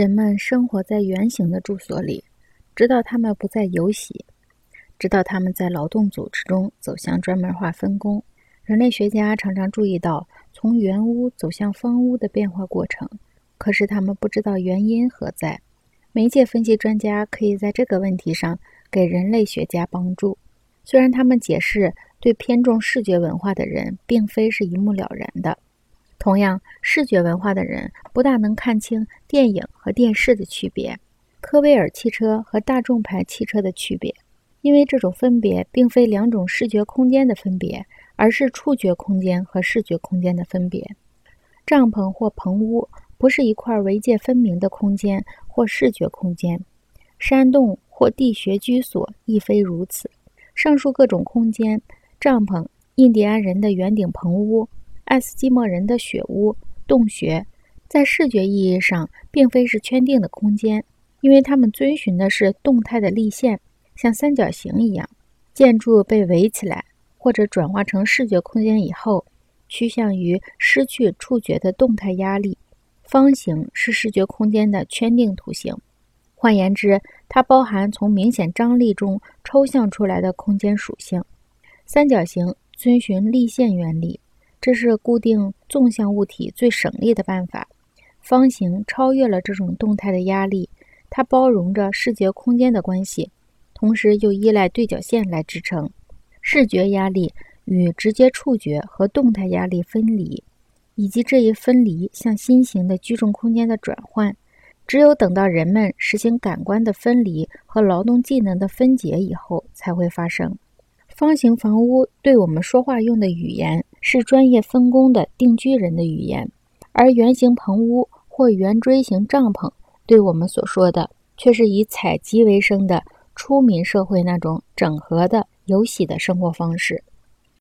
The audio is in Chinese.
人们生活在圆形的住所里，直到他们不再游徙，直到他们在劳动组织中走向专门化分工。人类学家常常注意到从圆屋走向方屋的变化过程，可是他们不知道原因何在。媒介分析专家可以在这个问题上给人类学家帮助。虽然他们解释对偏重视觉文化的人并非是一目了然的。同样，视觉文化的人不大能看清电影和电视的区别，科威尔汽车和大众牌汽车的区别，因为这种分别并非两种视觉空间的分别，而是触觉空间和视觉空间的分别。帐篷或棚屋不是一块围界分明的空间或视觉空间，山洞或地穴居所亦非如此。上述各种空间，帐篷、印第安人的圆顶棚屋。爱斯基摩人的雪屋、洞穴，在视觉意义上并非是圈定的空间，因为他们遵循的是动态的立线，像三角形一样。建筑被围起来或者转化成视觉空间以后，趋向于失去触觉的动态压力。方形是视觉空间的圈定图形，换言之，它包含从明显张力中抽象出来的空间属性。三角形遵循立线原理。这是固定纵向物体最省力的办法。方形超越了这种动态的压力，它包容着视觉空间的关系，同时又依赖对角线来支撑。视觉压力与直接触觉和动态压力分离，以及这一分离向新型的居住空间的转换，只有等到人们实行感官的分离和劳动技能的分解以后才会发生。方形房屋对我们说话用的语言。是专业分工的定居人的语言，而圆形棚屋或圆锥形帐篷对我们所说的，却是以采集为生的出民社会那种整合的、有喜的生活方式。